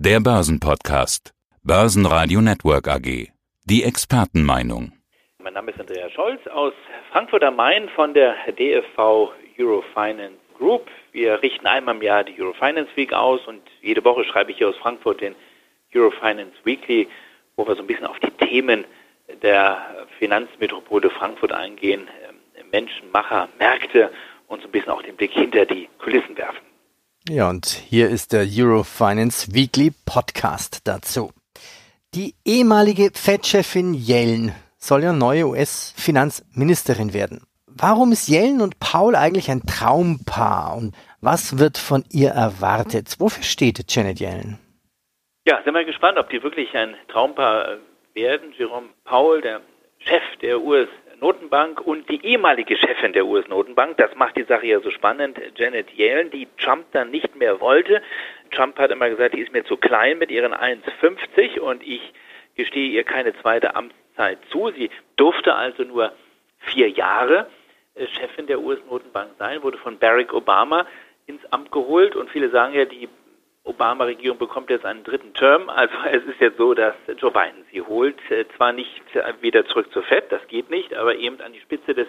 Der Börsenpodcast. Börsenradio Network AG. Die Expertenmeinung. Mein Name ist Andreas Scholz aus Frankfurt am Main von der DFV Eurofinance Group. Wir richten einmal im Jahr die Eurofinance Week aus und jede Woche schreibe ich hier aus Frankfurt den Eurofinance Weekly, wo wir so ein bisschen auf die Themen der Finanzmetropole Frankfurt eingehen, Menschen, Macher, Märkte und so ein bisschen auch den Blick hinter die Kulissen werfen. Ja, und hier ist der Eurofinance Weekly Podcast dazu. Die ehemalige Fed-Chefin Yellen soll ja neue US-Finanzministerin werden. Warum ist Yellen und Paul eigentlich ein Traumpaar und was wird von ihr erwartet? Wofür steht Janet Yellen? Ja, sind wir gespannt, ob die wirklich ein Traumpaar werden. Jerome Powell, der Chef der US Notenbank und die ehemalige Chefin der US-Notenbank. Das macht die Sache ja so spannend, Janet Yellen, die Trump dann nicht mehr wollte. Trump hat immer gesagt, die ist mir zu klein mit ihren 1,50 und ich gestehe ihr keine zweite Amtszeit zu. Sie durfte also nur vier Jahre äh, Chefin der US-Notenbank sein, wurde von Barack Obama ins Amt geholt und viele sagen ja, die Obama-Regierung bekommt jetzt einen dritten Term. Also es ist jetzt so, dass Joe Biden sie holt. Äh, zwar nicht wieder zurück zur FED, das geht nicht, aber eben an die Spitze des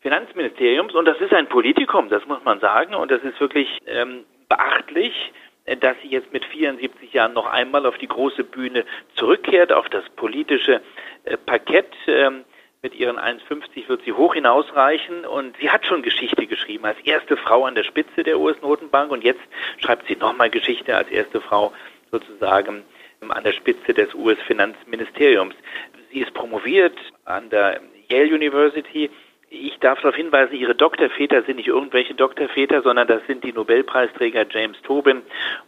Finanzministeriums. Und das ist ein Politikum, das muss man sagen. Und das ist wirklich ähm, beachtlich, äh, dass sie jetzt mit 74 Jahren noch einmal auf die große Bühne zurückkehrt, auf das politische äh, Parkett. Ähm, mit ihren 1,50 wird sie hoch hinausreichen und sie hat schon Geschichte geschrieben als erste Frau an der Spitze der US-Notenbank und jetzt schreibt sie nochmal Geschichte als erste Frau sozusagen an der Spitze des US-Finanzministeriums. Sie ist promoviert an der Yale University. Ich darf darauf hinweisen, ihre Doktorväter sind nicht irgendwelche Doktorväter, sondern das sind die Nobelpreisträger James Tobin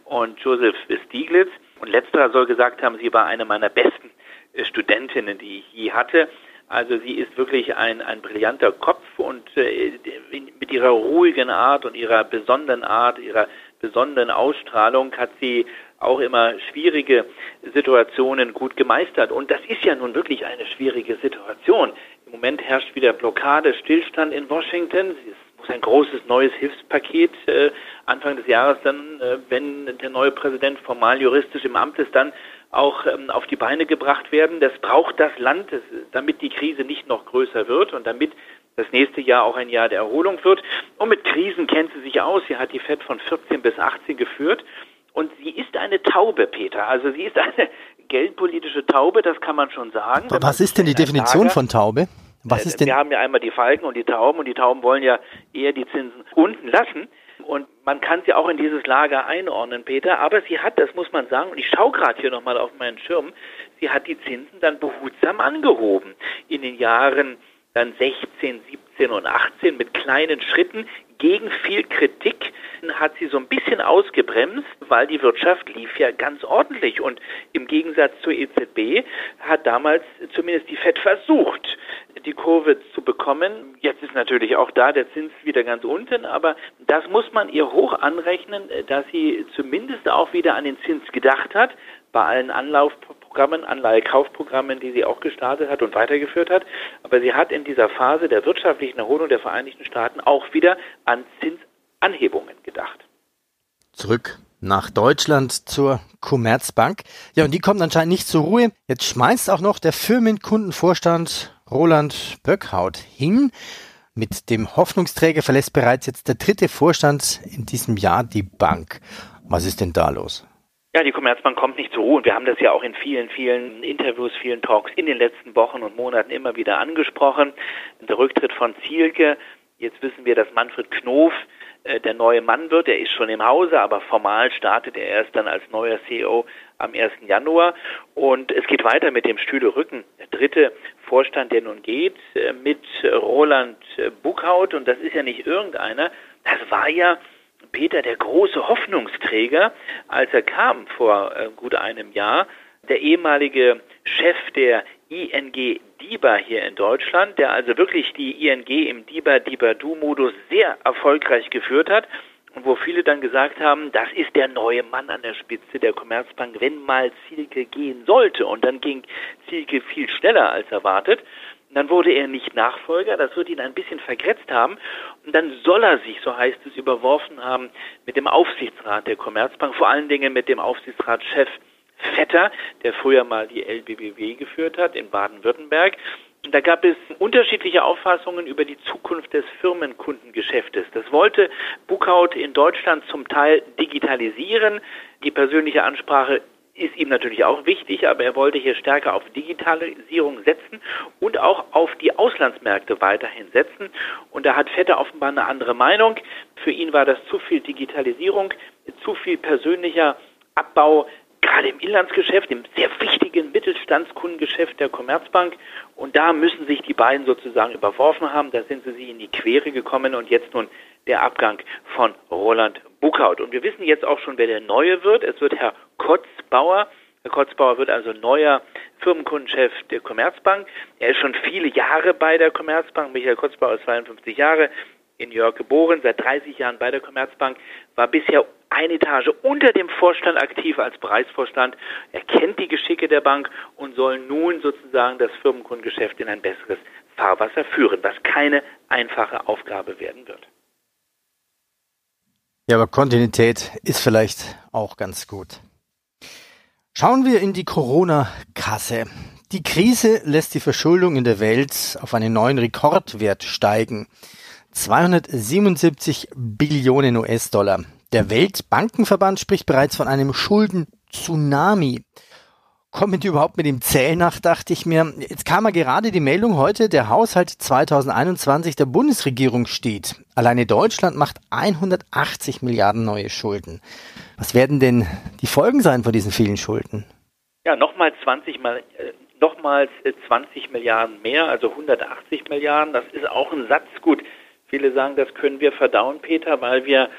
und Joseph Stiglitz. Und letzterer soll gesagt haben, sie war eine meiner besten Studentinnen, die ich je hatte. Also sie ist wirklich ein, ein brillanter Kopf und äh, mit ihrer ruhigen Art und ihrer besonderen Art, ihrer besonderen Ausstrahlung hat sie auch immer schwierige Situationen gut gemeistert. Und das ist ja nun wirklich eine schwierige Situation. Im Moment herrscht wieder Blockade, Stillstand in Washington. Es muss ein großes neues Hilfspaket äh, Anfang des Jahres dann, äh, wenn der neue Präsident formal juristisch im Amt ist, dann auch ähm, auf die Beine gebracht werden. Das braucht das Land, damit die Krise nicht noch größer wird und damit das nächste Jahr auch ein Jahr der Erholung wird. Und mit Krisen kennt sie sich aus. Sie hat die FED von 14 bis 18 geführt. Und sie ist eine Taube, Peter. Also sie ist eine geldpolitische Taube, das kann man schon sagen. Was ist denn die Definition Lager, von Taube? Was äh, ist denn? Wir haben ja einmal die Falken und die Tauben und die Tauben wollen ja eher die Zinsen unten lassen. Und man kann sie auch in dieses Lager einordnen, Peter. Aber sie hat, das muss man sagen, und ich schaue gerade hier nochmal auf meinen Schirm, sie hat die Zinsen dann behutsam angehoben. In den Jahren dann 16, 17 und 18 mit kleinen Schritten gegen viel Kritik hat sie so ein bisschen ausgebremst, weil die Wirtschaft lief ja ganz ordentlich. Und im Gegensatz zur EZB hat damals zumindest die FED versucht, die Kurve zu bekommen. Jetzt ist natürlich auch da der Zins wieder ganz unten, aber das muss man ihr hoch anrechnen, dass sie zumindest auch wieder an den Zins gedacht hat bei allen Anlaufprogrammen, Anleihekaufprogrammen, die sie auch gestartet hat und weitergeführt hat. Aber sie hat in dieser Phase der wirtschaftlichen Erholung der Vereinigten Staaten auch wieder an Zinsanhebungen gedacht. Zurück nach Deutschland zur Commerzbank. Ja, und die kommt anscheinend nicht zur Ruhe. Jetzt schmeißt auch noch der Firmenkundenvorstand Roland Böckhaut hin. Mit dem Hoffnungsträger verlässt bereits jetzt der dritte Vorstand in diesem Jahr die Bank. Was ist denn da los? Ja, die Commerzbank kommt nicht zur Ruhe und wir haben das ja auch in vielen, vielen Interviews, vielen Talks in den letzten Wochen und Monaten immer wieder angesprochen. Der Rücktritt von Zielke, jetzt wissen wir, dass Manfred Knof äh, der neue Mann wird. Er ist schon im Hause, aber formal startet er erst dann als neuer CEO am 1. Januar. Und es geht weiter mit dem Stühle Rücken. Der dritte Vorstand, der nun geht, äh, mit Roland Buchhaut. Und das ist ja nicht irgendeiner. Das war ja Peter der große Hoffnungsträger, als er kam vor äh, gut einem Jahr, der ehemalige Chef der ING DIBA hier in Deutschland, der also wirklich die ING im DIBA-DIBA-Du-Modus sehr erfolgreich geführt hat und wo viele dann gesagt haben, das ist der neue Mann an der Spitze der Commerzbank, wenn mal Zielke gehen sollte. Und dann ging Zielke viel schneller als erwartet. Und dann wurde er nicht Nachfolger, das wird ihn ein bisschen vergrätzt haben. Und dann soll er sich, so heißt es, überworfen haben mit dem Aufsichtsrat der Commerzbank, vor allen Dingen mit dem Aufsichtsratschef Vetter, der früher mal die LBBW geführt hat in Baden-Württemberg. Da gab es unterschiedliche Auffassungen über die Zukunft des Firmenkundengeschäftes. Das wollte Buchhaut in Deutschland zum Teil digitalisieren. Die persönliche Ansprache ist ihm natürlich auch wichtig, aber er wollte hier stärker auf Digitalisierung setzen und auch auf die Auslandsmärkte weiterhin setzen. Und da hat Vetter offenbar eine andere Meinung. Für ihn war das zu viel Digitalisierung, zu viel persönlicher Abbau gerade im Inlandsgeschäft, im sehr wichtigen Mittelstandskundengeschäft der Commerzbank. Und da müssen sich die beiden sozusagen überworfen haben. Da sind sie sich in die Quere gekommen und jetzt nun der Abgang von Roland Buckhaut. Und wir wissen jetzt auch schon, wer der Neue wird. Es wird Herr Kotzbauer. Herr Kotzbauer wird also neuer Firmenkundenchef der Commerzbank. Er ist schon viele Jahre bei der Commerzbank. Michael Kotzbauer ist 52 Jahre in York geboren, seit 30 Jahren bei der Commerzbank, war bisher eine Etage unter dem Vorstand aktiv als Bereichsvorstand. Er kennt die Geschicke der Bank und soll nun sozusagen das Firmenkundengeschäft in ein besseres Fahrwasser führen, was keine einfache Aufgabe werden wird. Ja, aber Kontinuität ist vielleicht auch ganz gut. Schauen wir in die Corona-Kasse. Die Krise lässt die Verschuldung in der Welt auf einen neuen Rekordwert steigen. 277 Billionen US-Dollar. Der Weltbankenverband spricht bereits von einem Schulden-Tsunami. Kommt überhaupt mit dem Zähl nach, dachte ich mir. Jetzt kam ja gerade die Meldung heute, der Haushalt 2021 der Bundesregierung steht. Alleine Deutschland macht 180 Milliarden neue Schulden. Was werden denn die Folgen sein von diesen vielen Schulden? Ja, nochmal 20 mal, äh, nochmals 20 Milliarden mehr, also 180 Milliarden. Das ist auch ein Satz. Gut, viele sagen, das können wir verdauen, Peter, weil wir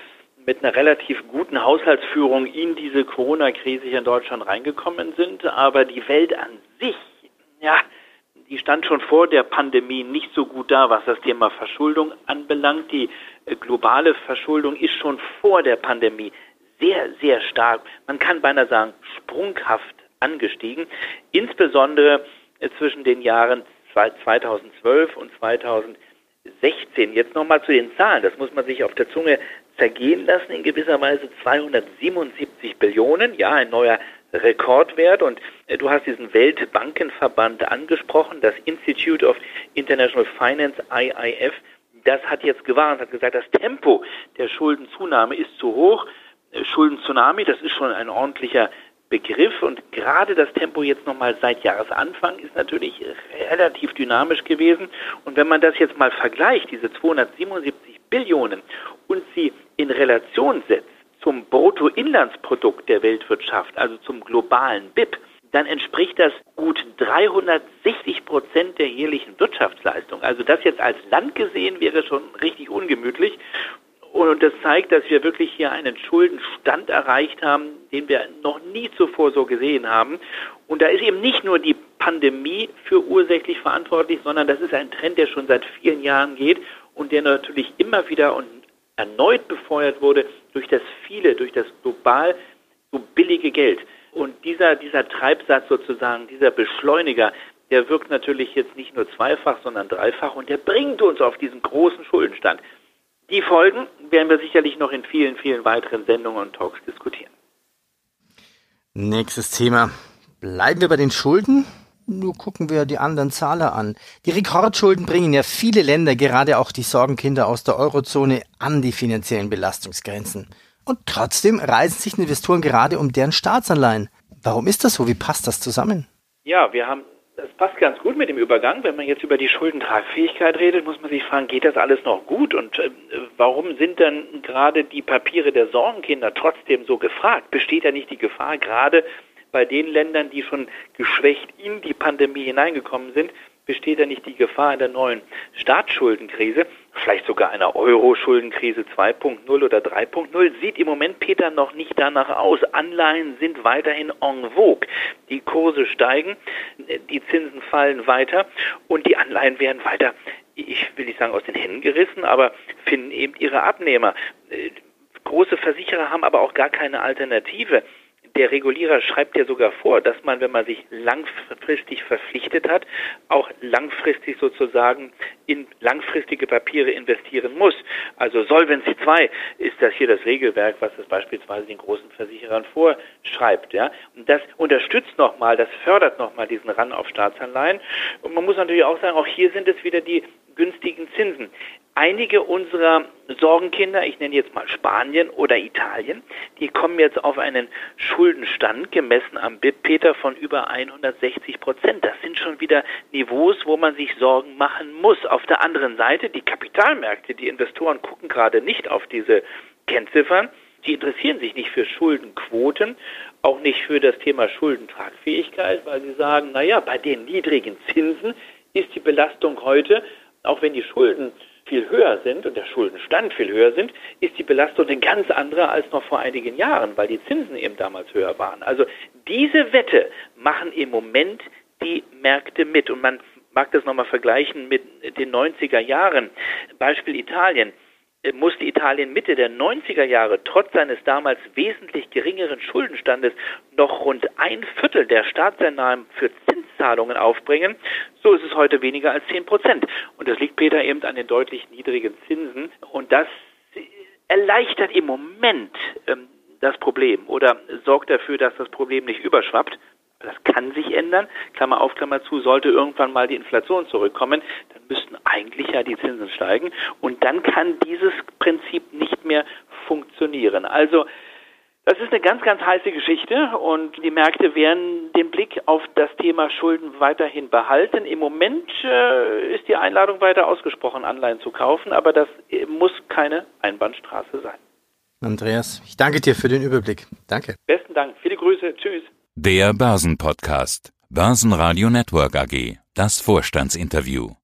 mit einer relativ guten Haushaltsführung in diese Corona-Krise hier in Deutschland reingekommen sind. Aber die Welt an sich, ja, die stand schon vor der Pandemie nicht so gut da, was das Thema Verschuldung anbelangt. Die äh, globale Verschuldung ist schon vor der Pandemie sehr, sehr stark, man kann beinahe sagen sprunghaft angestiegen. Insbesondere äh, zwischen den Jahren 2012 und 2016. Jetzt nochmal zu den Zahlen. Das muss man sich auf der Zunge zergehen lassen, in gewisser Weise 277 Billionen, ja, ein neuer Rekordwert. Und äh, du hast diesen Weltbankenverband angesprochen, das Institute of International Finance, IIF, das hat jetzt gewarnt, hat gesagt, das Tempo der Schuldenzunahme ist zu hoch. Äh, Schuldenzunami, das ist schon ein ordentlicher Begriff und gerade das Tempo jetzt nochmal seit Jahresanfang ist natürlich relativ dynamisch gewesen. Und wenn man das jetzt mal vergleicht, diese 277 Billionen und sie in Relation setzt zum Bruttoinlandsprodukt der Weltwirtschaft, also zum globalen BIP, dann entspricht das gut 360 Prozent der jährlichen Wirtschaftsleistung. Also das jetzt als Land gesehen wäre schon richtig ungemütlich. Und das zeigt, dass wir wirklich hier einen Schuldenstand erreicht haben, den wir noch nie zuvor so gesehen haben. Und da ist eben nicht nur die Pandemie für ursächlich verantwortlich, sondern das ist ein Trend, der schon seit vielen Jahren geht und der natürlich immer wieder und erneut befeuert wurde durch das viele, durch das global so billige Geld. Und dieser, dieser Treibsatz sozusagen, dieser Beschleuniger, der wirkt natürlich jetzt nicht nur zweifach, sondern dreifach und der bringt uns auf diesen großen Schuldenstand. Die Folgen werden wir sicherlich noch in vielen, vielen weiteren Sendungen und Talks diskutieren. Nächstes Thema. Bleiben wir bei den Schulden? Nur gucken wir die anderen Zahler an. Die Rekordschulden bringen ja viele Länder, gerade auch die Sorgenkinder aus der Eurozone, an die finanziellen Belastungsgrenzen. Und trotzdem reisen sich Investoren gerade um deren Staatsanleihen. Warum ist das so? Wie passt das zusammen? Ja, wir haben das passt ganz gut mit dem Übergang. Wenn man jetzt über die Schuldentragfähigkeit redet, muss man sich fragen, geht das alles noch gut? Und äh, warum sind dann gerade die Papiere der Sorgenkinder trotzdem so gefragt? Besteht ja nicht die Gefahr, gerade bei den Ländern, die schon geschwächt in die Pandemie hineingekommen sind, besteht da nicht die Gefahr einer neuen Staatsschuldenkrise, vielleicht sogar einer Euro-Schuldenkrise 2.0 oder 3.0, sieht im Moment Peter noch nicht danach aus. Anleihen sind weiterhin en vogue. Die Kurse steigen, die Zinsen fallen weiter und die Anleihen werden weiter, ich will nicht sagen aus den Händen gerissen, aber finden eben ihre Abnehmer. Große Versicherer haben aber auch gar keine Alternative der Regulierer schreibt ja sogar vor, dass man, wenn man sich langfristig verpflichtet hat, auch langfristig sozusagen in langfristige Papiere investieren muss. Also Solvency 2 ist das hier das Regelwerk, was es beispielsweise den großen Versicherern vorschreibt. Ja? Und das unterstützt nochmal, das fördert nochmal diesen Run auf Staatsanleihen. Und man muss natürlich auch sagen, auch hier sind es wieder die günstigen Zinsen. Einige unserer Sorgenkinder, ich nenne jetzt mal Spanien oder Italien, die kommen jetzt auf einen Schuldenstand gemessen am BIP Peter von über 160 Prozent. Das sind schon wieder Niveaus, wo man sich Sorgen machen muss. Auf der anderen Seite, die Kapitalmärkte, die Investoren gucken gerade nicht auf diese Kennziffern. Die interessieren sich nicht für Schuldenquoten, auch nicht für das Thema Schuldentragfähigkeit, weil sie sagen, naja, bei den niedrigen Zinsen ist die Belastung heute auch wenn die Schulden viel höher sind und der Schuldenstand viel höher sind, ist die Belastung eine ganz andere als noch vor einigen Jahren, weil die Zinsen eben damals höher waren. Also diese Wette machen im Moment die Märkte mit. Und man mag das nochmal vergleichen mit den 90er Jahren. Beispiel Italien musste Italien Mitte der 90er Jahre trotz seines damals wesentlich geringeren Schuldenstandes noch rund ein Viertel der Staatseinnahmen für Zinszahlungen aufbringen. So ist es heute weniger als 10 Prozent. Und das liegt, Peter, eben an den deutlich niedrigen Zinsen. Und das erleichtert im Moment ähm, das Problem oder sorgt dafür, dass das Problem nicht überschwappt. Das kann sich ändern. Klammer auf, Klammer zu, sollte irgendwann mal die Inflation zurückkommen, dann müssten eigentlich ja die Zinsen steigen und dann kann dieses Prinzip nicht mehr funktionieren. Also das ist eine ganz, ganz heiße Geschichte und die Märkte werden den Blick auf das Thema Schulden weiterhin behalten. Im Moment äh, ist die Einladung weiter ausgesprochen, Anleihen zu kaufen, aber das muss keine Einbahnstraße sein. Andreas, ich danke dir für den Überblick. Danke. Besten Dank. Viele Grüße. Tschüss. Der Börsenpodcast. Börsenradio Network AG. Das Vorstandsinterview.